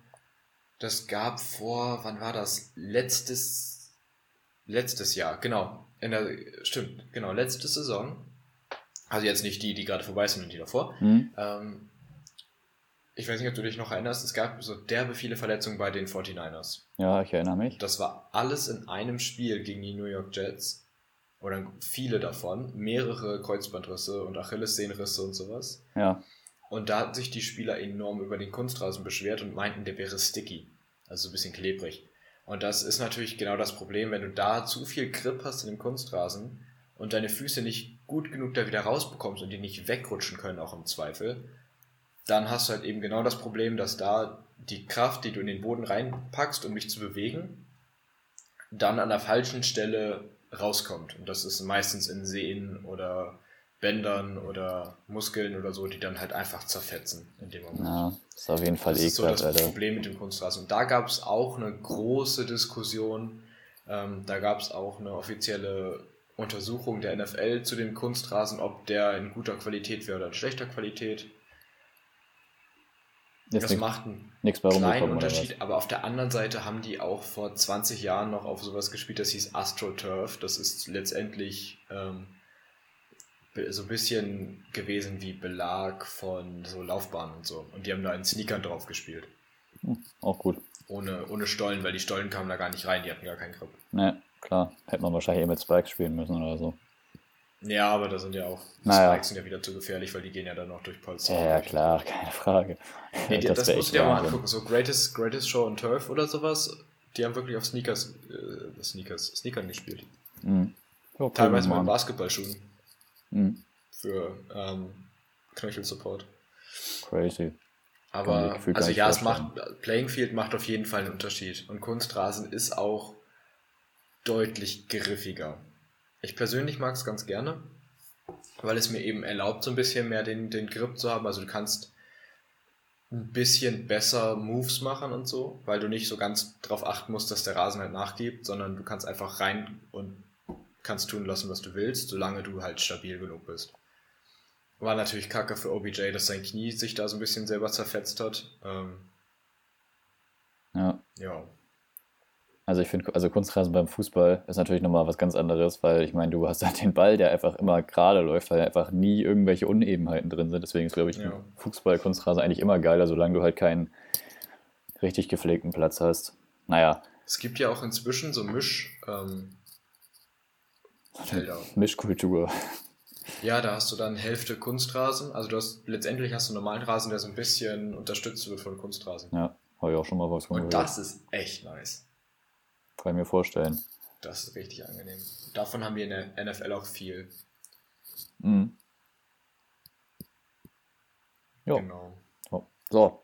Das gab vor, wann war das? Letztes, letztes Jahr, genau. In der, stimmt, genau, letzte Saison. Also jetzt nicht die, die gerade vorbei sind und die davor. Hm? Ähm, ich weiß nicht, ob du dich noch erinnerst, es gab so derbe viele Verletzungen bei den 49ers. Ja, ich erinnere mich. Das war alles in einem Spiel gegen die New York Jets. Oder viele davon. Mehrere Kreuzbandrisse und Achillessehnenrisse und sowas. Ja, Und da hat sich die Spieler enorm über den Kunstrasen beschwert und meinten, der wäre sticky. Also so ein bisschen klebrig. Und das ist natürlich genau das Problem, wenn du da zu viel Grip hast in dem Kunstrasen und deine Füße nicht gut genug da wieder rausbekommst und die nicht wegrutschen können, auch im Zweifel, dann hast du halt eben genau das Problem, dass da die Kraft, die du in den Boden reinpackst, um dich zu bewegen, dann an der falschen Stelle rauskommt. Und das ist meistens in Sehnen oder Bändern oder Muskeln oder so, die dann halt einfach zerfetzen in dem Moment. ja, ist auf jeden Fall Das ist so das Alter. Problem mit dem Kunstrasen. Und da gab es auch eine große Diskussion. Ähm, da gab es auch eine offizielle Untersuchung der NFL zu dem Kunstrasen, ob der in guter Qualität wäre oder in schlechter Qualität. Ist das nichts macht einen nichts bei kleinen? Unterschied, aber auf der anderen Seite haben die auch vor 20 Jahren noch auf sowas gespielt, das hieß AstroTurf. Das ist letztendlich ähm, so ein bisschen gewesen wie Belag von so Laufbahnen und so. Und die haben da in Sneakern drauf gespielt. Hm, auch gut. Ohne, ohne Stollen, weil die Stollen kamen da gar nicht rein, die hatten gar keinen Grip. Ne, klar. Hätte man wahrscheinlich eh mit Spikes spielen müssen oder so. Ja, aber da sind ja auch, Naja. Spikes sind ja wieder zu gefährlich, weil die gehen ja dann noch durch Polster. Ja, ja, klar, keine Frage. Nee, das wär musst du dir mal angucken. So Greatest, Greatest Show on Turf oder sowas. Die haben wirklich auf Sneakers, äh, Sneakers, Sneakern gespielt. Mhm. Ja, Teilweise cool, mit. Basketballschuhen Mhm. für ähm, Knöchelsupport. Crazy. Kann mir Aber also ja, es macht Playing Field macht auf jeden Fall einen Unterschied und Kunstrasen ist auch deutlich griffiger. Ich persönlich mag es ganz gerne, weil es mir eben erlaubt, so ein bisschen mehr den, den Grip zu haben. Also du kannst ein bisschen besser Moves machen und so, weil du nicht so ganz drauf achten musst, dass der Rasen halt nachgibt, sondern du kannst einfach rein und kannst tun lassen, was du willst, solange du halt stabil genug bist. War natürlich kacke für OBJ, dass sein Knie sich da so ein bisschen selber zerfetzt hat. Ähm, Ja. ja. Also ich finde, also Kunstrasen beim Fußball ist natürlich nochmal was ganz anderes, weil ich meine, du hast halt den Ball, der einfach immer gerade läuft, weil einfach nie irgendwelche Unebenheiten drin sind. Deswegen ist, glaube ich, Ja. Fußball, Kunstrasen eigentlich immer geiler, solange du halt keinen richtig gepflegten Platz hast. Naja, Es gibt ja auch inzwischen so Misch. Ähm, Felder. Mischkultur. Ja, da hast du dann Hälfte Kunstrasen. Also du hast letztendlich hast du einen normalen Rasen, der so ein bisschen unterstützt wird von Kunstrasen. Ja, habe ich auch schon mal was von Und gehört. das ist echt nice. Kann ich mir vorstellen. Das ist richtig angenehm. Davon haben wir in der NFL auch viel. Mhm. Jo. Genau. So. so,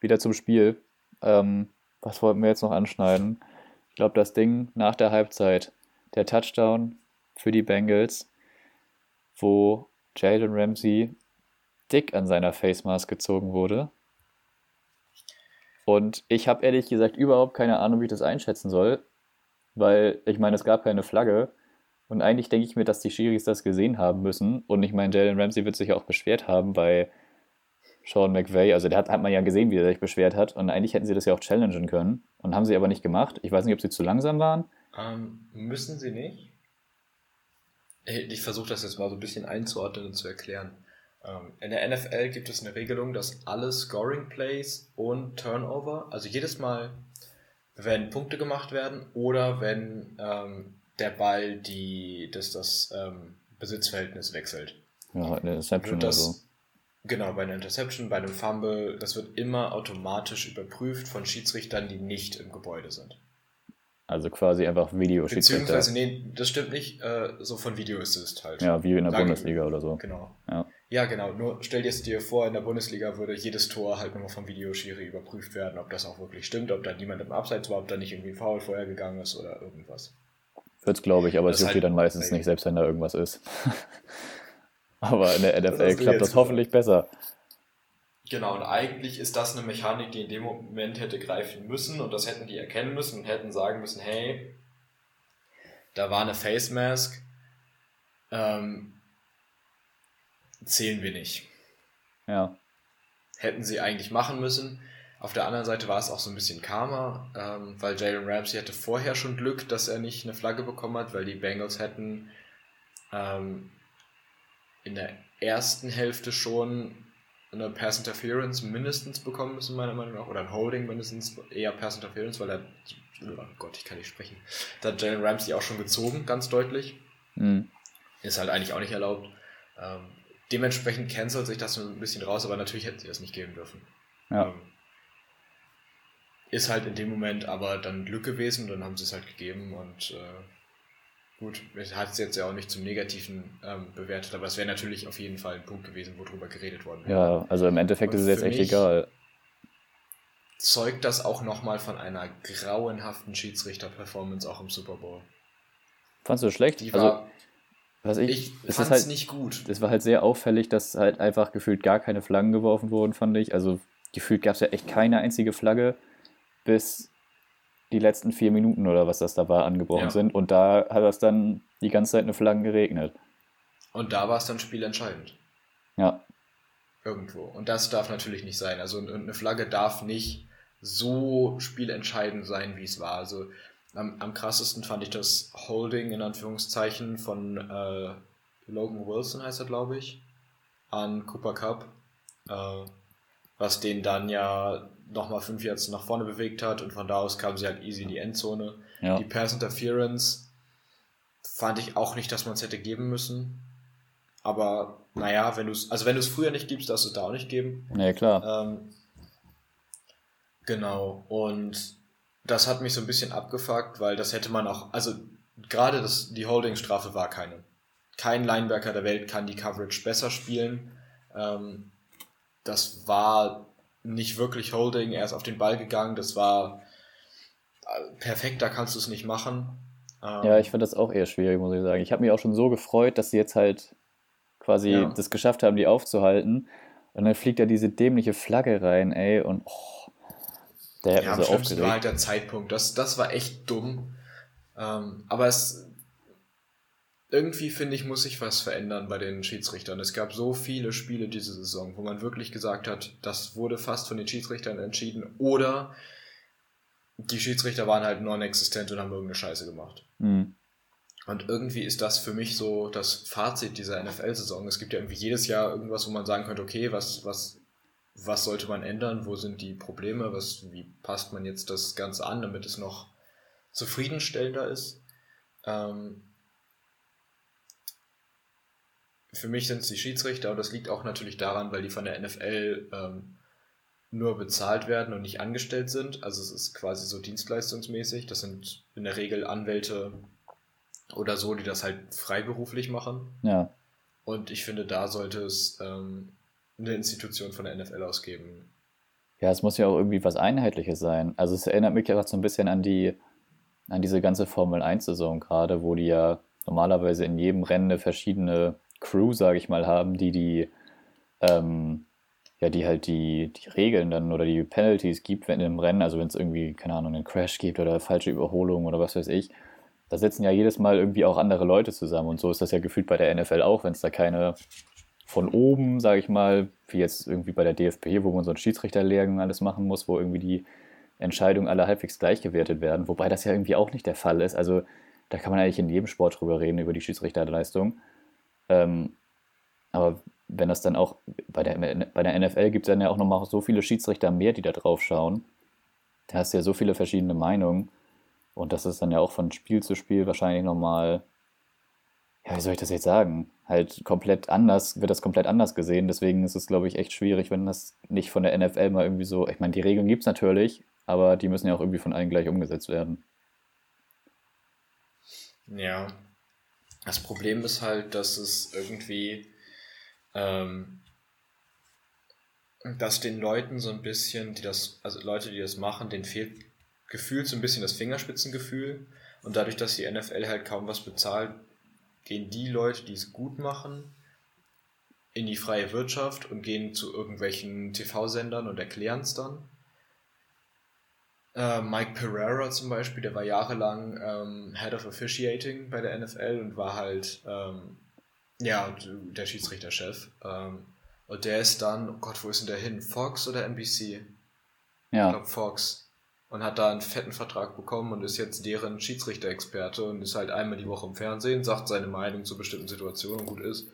wieder zum Spiel. Ähm, was wollten wir jetzt noch anschneiden? Ich glaube, das Ding nach der Halbzeit, der Touchdown für die Bengals. wo Jalen Ramsey dick an seiner Face Mask gezogen wurde. Und ich habe ehrlich gesagt überhaupt keine Ahnung, wie ich das einschätzen soll, weil ich meine, es gab keine Flagge. Und eigentlich denke ich mir, dass die Schiris das gesehen haben müssen. Und ich meine, Jalen Ramsey wird sich auch beschwert haben bei Sean McVay. Also, der hat, hat man ja gesehen, wie er sich beschwert hat. Und eigentlich hätten sie das ja auch challengen können. Und haben sie aber nicht gemacht. Ich weiß nicht, ob sie zu langsam waren. Ähm, müssen sie nicht? Ich versuche das jetzt mal so ein bisschen einzuordnen und zu erklären. Ähm, in der NFL gibt es eine Regelung, dass alle Scoring Plays und Turnover, also jedes Mal, wenn Punkte gemacht werden oder wenn ähm, der Ball die, das, das ähm, Besitzverhältnis wechselt. Ja, eine Interception das, oder so. Genau, bei einer Interception, bei einem Fumble, das wird immer automatisch überprüft von Schiedsrichtern, die nicht im Gebäude sind. Also quasi einfach Videoschiedsrichter. Beziehungsweise, nee, das stimmt nicht. Äh, so von Video ist es halt. Ja, wie in der Bundesliga oder so. Genau. Ja. ja, genau. Nur stell dir es dir vor, in der Bundesliga würde jedes Tor halt nochmal vom Videoschiri überprüft werden, ob das auch wirklich stimmt, ob da niemand im Abseits war, ob da nicht irgendwie ein Foul vorher gegangen ist oder irgendwas. Wird's, glaube ich, aber es juckt halt dann meistens nicht, selbst wenn da irgendwas ist. aber in der NFL klappt das hoffentlich besser. Genau, und eigentlich ist das eine Mechanik, die in dem Moment hätte greifen müssen und das hätten die erkennen müssen und hätten sagen müssen, hey, da war eine Face Mask, ähm, zählen wir nicht. Ja. Hätten sie eigentlich machen müssen. Auf der anderen Seite war es auch so ein bisschen Karma, ähm, weil Jalen Ramsey hatte vorher schon Glück, dass er nicht eine Flagge bekommen hat, weil die Bengals hätten ähm, in der ersten Hälfte schon eine Pass Interference mindestens bekommen müssen, meiner Meinung nach, oder ein Holding mindestens, eher Pass Interference, weil er, oh Gott, ich kann nicht sprechen, da hat Jalen Ramsey auch schon gezogen, ganz deutlich. Mhm. Ist halt eigentlich auch nicht erlaubt. Ähm, dementsprechend cancelt sich das so ein bisschen raus, aber natürlich hätten sie das nicht geben dürfen. Ja. Ähm, ist halt in dem Moment aber dann Glück gewesen, dann haben sie es halt gegeben und äh, Gut, es hat es jetzt ja auch nicht zum Negativen ähm, bewertet, aber es wäre natürlich auf jeden Fall ein Punkt gewesen, wo drüber geredet worden wäre. Ja, also im Endeffekt Und ist es jetzt echt egal. Zeugt das auch nochmal von einer grauenhaften Schiedsrichter-Performance auch im Super Bowl. Fandest du schlecht? Die also, war, was ich, ich fand es halt, nicht gut. Es war halt sehr auffällig, dass halt einfach gefühlt gar keine Flaggen geworfen wurden, fand ich. Also gefühlt gab es ja echt keine einzige Flagge, bis die letzten vier Minuten oder was das da war, angebrochen ja. sind. Und da hat es dann die ganze Zeit eine Flaggen geregnet. Und da war es dann spielentscheidend. Ja. Irgendwo. Und das darf natürlich nicht sein. Also eine Flagge darf nicht so spielentscheidend sein, wie es war. Also am, am krassesten fand ich das Holding in Anführungszeichen von äh, Logan Wilson heißt er, glaube ich, an Cooper Cup. Äh, was den dann ja nochmal fünf Yards nach vorne bewegt hat und von da aus kam sie halt easy in die Endzone. Ja. Die Pass Interference fand ich auch nicht, dass man es hätte geben müssen. Aber naja, wenn du es, also wenn du es früher nicht gibst, darfst du es da auch nicht geben. Ja, klar. Ähm, genau. Und das hat mich so ein bisschen abgefuckt, weil das hätte man auch, also gerade das, die Holding-Strafe war keine. Kein Linebacker der Welt kann die Coverage besser spielen. Ähm, das war nicht wirklich Holding, er ist auf den Ball gegangen, das war äh, perfekt, da kannst du es nicht machen. Ähm, ja, ich finde das auch eher schwierig, muss ich sagen. Ich habe mich auch schon so gefreut, dass sie jetzt halt quasi ja. das geschafft haben, die aufzuhalten. Und dann fliegt da diese dämliche Flagge rein, ey, und oh, der hat ja, so aufgeregt. war halt der Zeitpunkt. Das, das war echt dumm. Ähm, aber es irgendwie finde ich, muss sich was verändern bei den Schiedsrichtern. Es gab so viele Spiele diese Saison, wo man wirklich gesagt hat, das wurde fast von den Schiedsrichtern entschieden oder die Schiedsrichter waren halt non-existent und haben irgendeine Scheiße gemacht. Mhm. Und irgendwie ist das für mich so das Fazit dieser NFL-Saison. Es gibt ja irgendwie jedes Jahr irgendwas, wo man sagen könnte, okay, was, was, was sollte man ändern? Wo sind die Probleme? Was, wie passt man jetzt das Ganze an, damit es noch zufriedenstellender ist? Ähm, für mich sind es die Schiedsrichter und das liegt auch natürlich daran, weil die von der NFL ähm, nur bezahlt werden und nicht angestellt sind. Also es ist quasi so dienstleistungsmäßig. Das sind in der Regel Anwälte oder so, die das halt freiberuflich machen. Ja. Und ich finde, da sollte es ähm, eine Institution von der NFL ausgeben. Ja, es muss ja auch irgendwie was Einheitliches sein. Also es erinnert mich ja so ein bisschen an die, an diese ganze Formel 1-Saison gerade, wo die ja normalerweise in jedem Rennen eine verschiedene Crew, sage ich mal, haben, die die, ähm, ja, die halt die, die Regeln dann oder die Penalties gibt, wenn im Rennen, also wenn es irgendwie, keine Ahnung, einen Crash gibt oder falsche Überholung oder was weiß ich, da sitzen ja jedes Mal irgendwie auch andere Leute zusammen und so ist das ja gefühlt bei der NFL auch, wenn es da keine von oben, sage ich mal, wie jetzt irgendwie bei der DFB, wo man so eine Schiedsrichterlehrgang alles machen muss, wo irgendwie die Entscheidungen alle halbwegs gleich gewertet werden, wobei das ja irgendwie auch nicht der Fall ist. Also da kann man eigentlich in jedem Sport drüber reden, über die Schiedsrichterleistung. Ähm, aber wenn das dann auch bei der, bei der NFL gibt es dann ja auch nochmal so viele Schiedsrichter mehr, die da drauf schauen. Da hast du ja so viele verschiedene Meinungen. Und das ist dann ja auch von Spiel zu Spiel wahrscheinlich nochmal, ja, wie soll ich das jetzt sagen? Halt komplett anders, wird das komplett anders gesehen. Deswegen ist es, glaube ich, echt schwierig, wenn das nicht von der NFL mal irgendwie so, ich meine, die Regeln gibt es natürlich, aber die müssen ja auch irgendwie von allen gleich umgesetzt werden. Ja. Das Problem ist halt, dass es irgendwie, ähm, dass den Leuten so ein bisschen, die das, also Leute, die das machen, denen fehlt gefühlt so ein bisschen das Fingerspitzengefühl. Und dadurch, dass die NFL halt kaum was bezahlt, gehen die Leute, die es gut machen, in die freie Wirtschaft und gehen zu irgendwelchen TV-Sendern und erklären es dann. Äh, Mike Pereira zum Beispiel, der war jahrelang ähm, Head of Officiating bei der NFL und war halt ähm, ja der Schiedsrichterchef. Ähm, und der ist dann, oh Gott, wo ist denn der hin? Fox oder NBC? Ja. Ich glaube Fox. Und hat da einen fetten Vertrag bekommen und ist jetzt deren Schiedsrichter-Experte und ist halt einmal die Woche im Fernsehen, sagt seine Meinung zu bestimmten Situationen und gut ist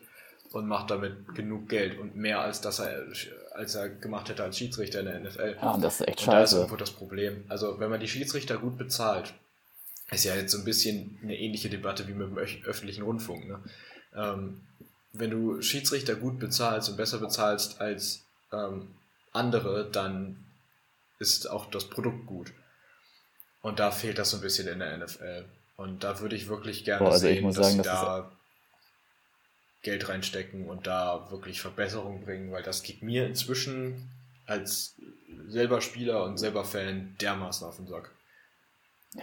und macht damit genug Geld und mehr als das er als er gemacht hätte als Schiedsrichter in der NFL. Ja, und das ist echt und scheiße. Da ist irgendwo das Problem. Also, wenn man die Schiedsrichter gut bezahlt, ist ja jetzt so ein bisschen eine ähnliche Debatte wie mit dem öffentlichen Rundfunk. Ne? Ähm, wenn du Schiedsrichter gut bezahlst und besser bezahlst als ähm, andere, dann ist auch das Produkt gut. Und da fehlt das so ein bisschen in der NFL. Und da würde ich wirklich gerne Boah, also sehen, dass sagen, sie da Geld reinstecken und da wirklich Verbesserungen bringen, weil das geht mir inzwischen als selber Spieler und selber Fan dermaßen auf den Sack.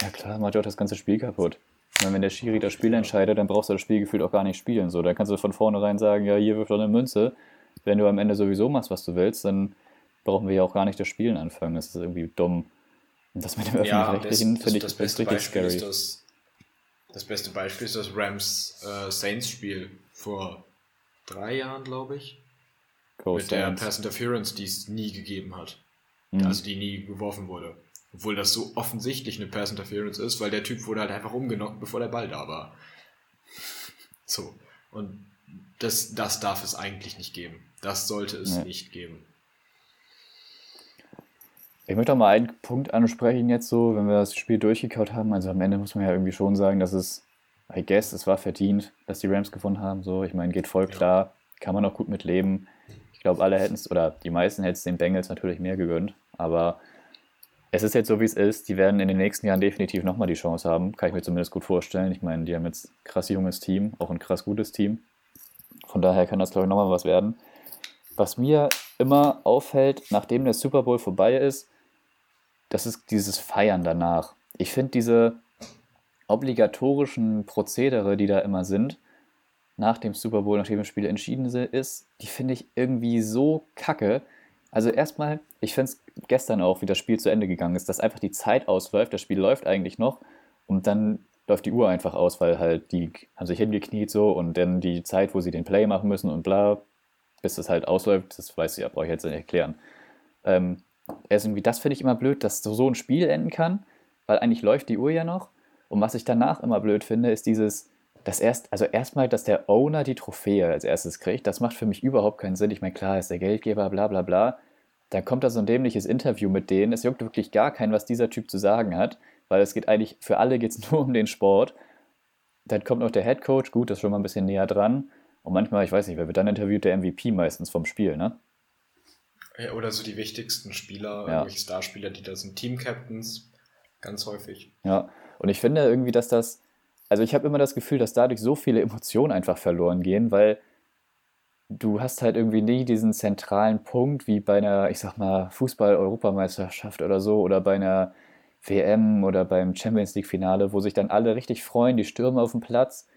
Ja klar, macht ja auch das ganze Spiel kaputt. wenn der Schiri das Spiel entscheidet, dann brauchst du das Spiel gefühlt auch gar nicht spielen. So, dann kannst du von vornherein sagen, ja, hier wirft doch eine Münze. Wenn du am Ende sowieso machst, was du willst, dann brauchen wir ja auch gar nicht das Spielen anfangen. Das ist irgendwie dumm. Und das mit dem Öffentlich-Rechtlichen ja, finde ich das beste richtig Beispiel scary. Das, das, beste Beispiel ist das Rams äh, vor drei Jahren, glaube ich. Go mit der Pass Interference, die es nie gegeben hat. Mhm. Also die nie geworfen wurde. Obwohl das so offensichtlich eine Pass Interference ist, weil der Typ wurde halt einfach umgenockt, bevor der Ball da war. So. Und das, das darf es eigentlich nicht geben. Das sollte es nee. nicht geben. Ich möchte auch mal einen Punkt ansprechen jetzt so, wenn wir das Spiel durchgekaut haben. Also am Ende muss man ja irgendwie schon sagen, dass es I guess, es war verdient, dass die Rams gewonnen haben. So, ich meine, geht voll klar, kann man auch gut mit leben. Ich glaube, alle hätten es, oder die meisten hätten es den Bengals natürlich mehr gegönnt. Aber es ist jetzt so, wie es ist. Die werden in den nächsten Jahren definitiv nochmal die Chance haben. Kann ich mir zumindest gut vorstellen. Ich meine, die haben jetzt ein krass junges Team, auch ein krass gutes Team. Von daher kann das, glaube ich, nochmal was werden. Was mir immer auffällt, nachdem der Super Bowl vorbei ist, das ist dieses Feiern danach. Ich finde diese obligatorischen Prozedere, die da immer sind, nach dem Super Bowl, nachdem das Spiel entschieden ist, die finde ich irgendwie so kacke. Also erstmal, ich finde es gestern auch, wie das Spiel zu Ende gegangen ist, dass einfach die Zeit ausläuft, das Spiel läuft eigentlich noch und dann läuft die Uhr einfach aus, weil halt die haben sich hingekniet so und dann die Zeit, wo sie den Play machen müssen und bla, bis das halt ausläuft, das weiß ich ja, brauche ich jetzt nicht erklären. Ähm, irgendwie, das finde ich immer blöd, dass so ein Spiel enden kann, weil eigentlich läuft die Uhr ja noch und was ich danach immer blöd finde, ist dieses, dass erst, also erstmal, dass der Owner die Trophäe als erstes kriegt, das macht für mich überhaupt keinen Sinn. Ich meine, klar, ist der Geldgeber, bla bla bla. Dann kommt da so ein dämliches Interview mit denen. Es juckt wirklich gar keinen, was dieser Typ zu sagen hat, weil es geht eigentlich, für alle geht es nur um den Sport. Dann kommt noch der Head Coach, gut, das ist schon mal ein bisschen näher dran. Und manchmal, ich weiß nicht, wer wird dann interviewt, der MVP meistens vom Spiel, ne? Ja, oder so die wichtigsten Spieler, ja. irgendwelche Starspieler, die da sind, Team-Captains, ganz häufig. Ja, und ich finde irgendwie, dass das, also ich habe immer das Gefühl, dass dadurch so viele Emotionen einfach verloren gehen, weil du hast halt irgendwie nie diesen zentralen Punkt wie bei einer, ich sag mal, Fußball-Europameisterschaft oder so oder bei einer WM oder beim Champions League-Finale, wo sich dann alle richtig freuen, die stürmen auf den Platz.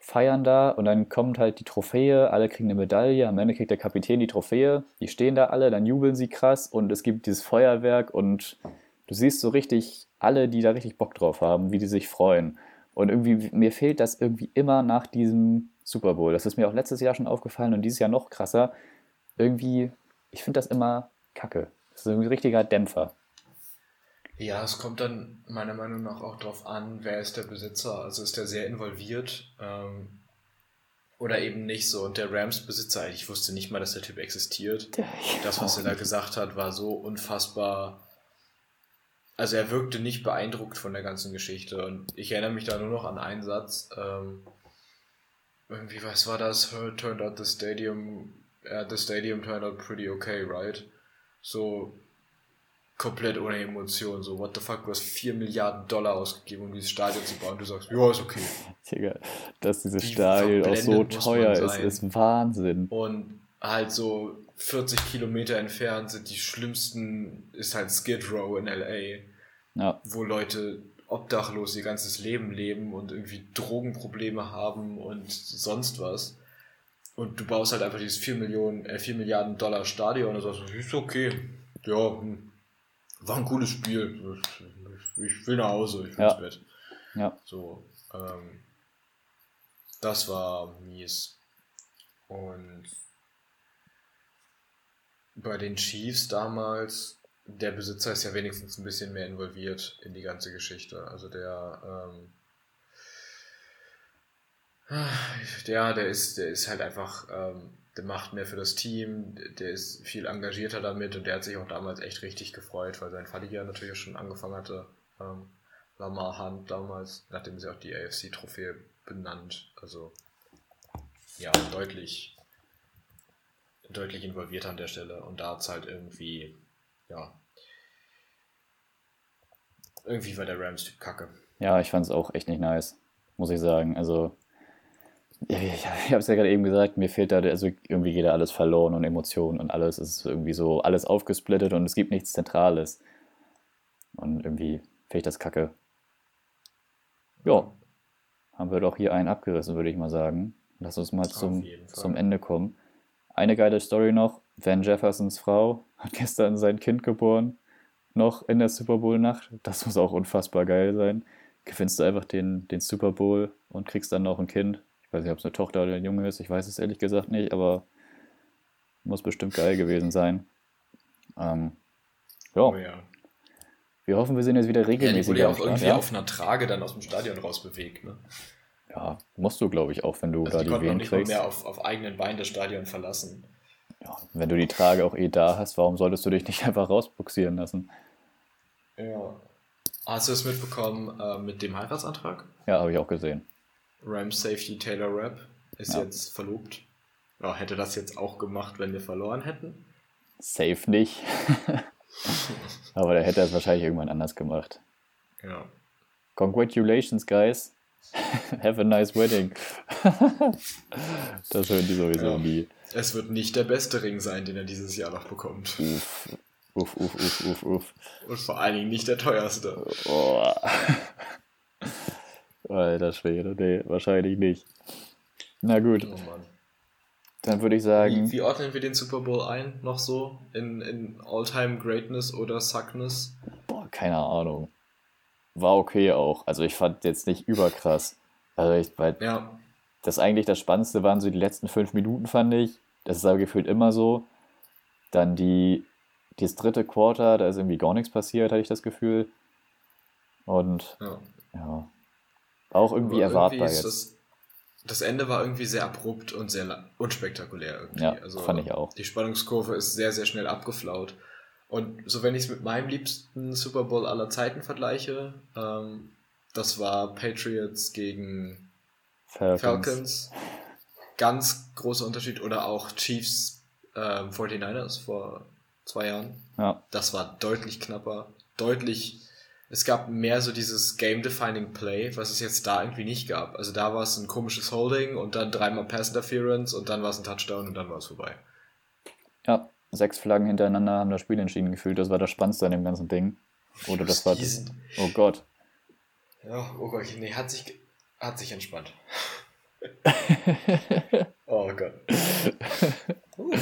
feiern da und dann kommt halt die Trophäe, alle kriegen eine Medaille, am Ende kriegt der Kapitän die Trophäe, die stehen da alle, dann jubeln sie krass und es gibt dieses Feuerwerk und du siehst so richtig alle, die da richtig Bock drauf haben, wie die sich freuen. Und irgendwie, mir fehlt das irgendwie immer nach diesem Super Bowl. Das ist mir auch letztes Jahr schon aufgefallen und dieses Jahr noch krasser. Irgendwie, ich finde das immer kacke. Das ist ein richtiger Dämpfer. Ja, es kommt dann meiner Meinung nach auch darauf an, wer ist der Besitzer. Also ist der sehr involviert ähm, oder eben nicht so. Und der Rams-Besitzer, ich wusste nicht mal, dass der Typ existiert. Das, was er da gesagt hat, war so unfassbar. Also er wirkte nicht beeindruckt von der ganzen Geschichte. Und ich erinnere mich da nur noch an einen Satz. Ähm, irgendwie, was war das? Turned out the stadium. Uh, the stadium turned out pretty okay, right? So, komplett ohne Emotion. So, what the fuck, du hast 4 Milliarden Dollar ausgegeben, um dieses Stadion zu bauen. Du sagst, ja, ist okay. Digga, dass dieses Wie Stadion auch so teuer ist, ist Wahnsinn. Und halt so 40 Kilometer entfernt sind die schlimmsten, ist halt Skid Row in LA. Ja. Wo Leute obdachlos ihr ganzes Leben leben und irgendwie Drogenprobleme haben und sonst was. Und du baust halt einfach dieses 4 Millionen, äh, 4 Milliarden Dollar Stadion und sagst, ist okay. Ja, hm war ein cooles Spiel. Ich will nach Hause, ich will ja. ins Bett. Ja. So, ähm, das war mies. Und bei den Chiefs damals, der Besitzer ist ja wenigstens ein bisschen mehr involviert in die ganze Geschichte. Also der, ähm, der, der ist, der ist halt einfach ähm, der macht mehr für das Team, der ist viel engagierter damit und der hat sich auch damals echt richtig gefreut, weil sein Vater ja natürlich schon angefangen hatte. Ähm, Lamar Hunt damals, nachdem sie auch die AFC-Trophäe benannt. Also ja, deutlich, deutlich involviert an der Stelle. Und da hat es halt irgendwie, ja, irgendwie war der Rams-Typ kacke. Ja, ich fand es auch echt nicht nice, muss ich sagen. Also ich, ich habe es ja gerade eben gesagt, mir fehlt da, also irgendwie geht da alles verloren und Emotionen und alles ist irgendwie so, alles aufgesplittet und es gibt nichts Zentrales. Und irgendwie finde ich das kacke. Ja, haben wir doch hier einen abgerissen, würde ich mal sagen. Lass uns mal zum, zum Ende kommen. Eine geile Story noch: Van Jeffersons Frau hat gestern sein Kind geboren. Noch in der Super Bowl-Nacht. Das muss auch unfassbar geil sein. Gewinnst du einfach den, den Super Bowl und kriegst dann noch ein Kind. Ich weiß nicht, ob es eine Tochter oder ein Junge ist, ich weiß es ehrlich gesagt nicht, aber muss bestimmt geil gewesen sein. Ähm, ja. Oh ja. Wir hoffen, wir sind jetzt wieder regelmäßig. Ja, die wurde ja auch irgendwie ja? auf einer Trage dann aus dem Stadion raus bewegt, ne? Ja, musst du, glaube ich, auch, wenn du also da die, die Wehen nicht kriegst. mehr auf, auf eigenen Beinen das Stadion verlassen. Ja, wenn du die Trage auch eh da hast, warum solltest du dich nicht einfach rausbuxieren lassen? Ja. Hast du es mitbekommen äh, mit dem Heiratsantrag? Ja, habe ich auch gesehen. Ram Safety Taylor Rapp ist ja. jetzt verlobt. Ja, hätte das jetzt auch gemacht, wenn wir verloren hätten? Safe nicht. Aber der hätte es wahrscheinlich irgendwann anders gemacht. Ja. Congratulations, guys. Have a nice wedding. das hören die sowieso ja. nie. Es wird nicht der beste Ring sein, den er dieses Jahr noch bekommt. Uff, uff, uff, uff, uff. uff. Und vor allen Dingen nicht der teuerste. Oh. Alter Schwede, nee, wahrscheinlich nicht. Na gut. Oh Dann würde ich sagen. Wie, wie, ordnen wir den Super Bowl ein? Noch so? In, in All-Time Greatness oder Suckness? Boah, keine Ahnung. War okay auch. Also ich fand jetzt nicht überkrass. Also ich, weil ja. das eigentlich das Spannendste waren so die letzten fünf Minuten, fand ich. Das ist aber gefühlt immer so. Dann die, das dritte Quarter, da ist irgendwie gar nichts passiert, hatte ich das Gefühl. Und ja, ja auch irgendwie Aber erwartbar irgendwie jetzt. Das, das, Ende war irgendwie sehr abrupt und sehr unspektakulär irgendwie. Ja, also, fand ich auch. Die Spannungskurve ist sehr, sehr schnell abgeflaut. Und so wenn ich es mit meinem liebsten Super Bowl aller Zeiten vergleiche, ähm, das war Patriots gegen Falcons. Falcons. Ganz großer Unterschied. Oder auch Chiefs ähm, 49ers vor zwei Jahren. Ja. Das war deutlich knapper, deutlich es gab mehr so dieses Game-Defining Play, was es jetzt da irgendwie nicht gab. Also da war es ein komisches Holding und dann dreimal Pass Interference und dann war es ein Touchdown und dann war es vorbei. Ja, sechs Flaggen hintereinander haben das Spiel entschieden gefühlt. Das war das Spannendste an dem ganzen Ding. Oder das war das. Oh Gott. Ja, oh Gott, nee, hat sich, hat sich entspannt. oh Gott.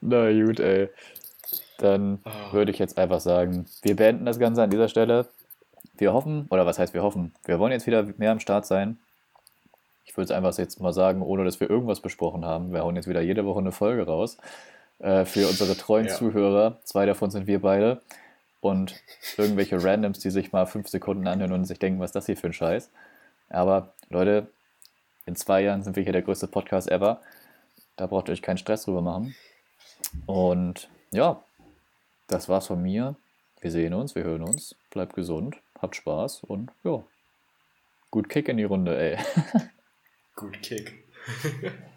Na gut, ey. Dann Ah. würde ich jetzt einfach sagen, wir beenden das Ganze an dieser Stelle. Wir hoffen, oder was heißt wir hoffen? Wir wollen jetzt wieder mehr am Start sein. Ich würde es einfach jetzt mal sagen, ohne dass wir irgendwas besprochen haben. Wir hauen jetzt wieder jede Woche eine Folge raus. Äh, für unsere treuen Ja. Zuhörer. Zwei davon sind wir beide. Und irgendwelche Randoms, die sich mal fünf Sekunden anhören und sich denken, was ist das hier für ein Scheiß. Aber Leute, in zwei Jahren sind wir hier der größte Podcast ever. Da braucht ihr euch keinen Stress drüber machen. Und ja, das war's von mir. Wir sehen uns, wir hören uns. Bleibt gesund, habt Spaß und ja, gut Kick in die Runde, ey. Gut Kick.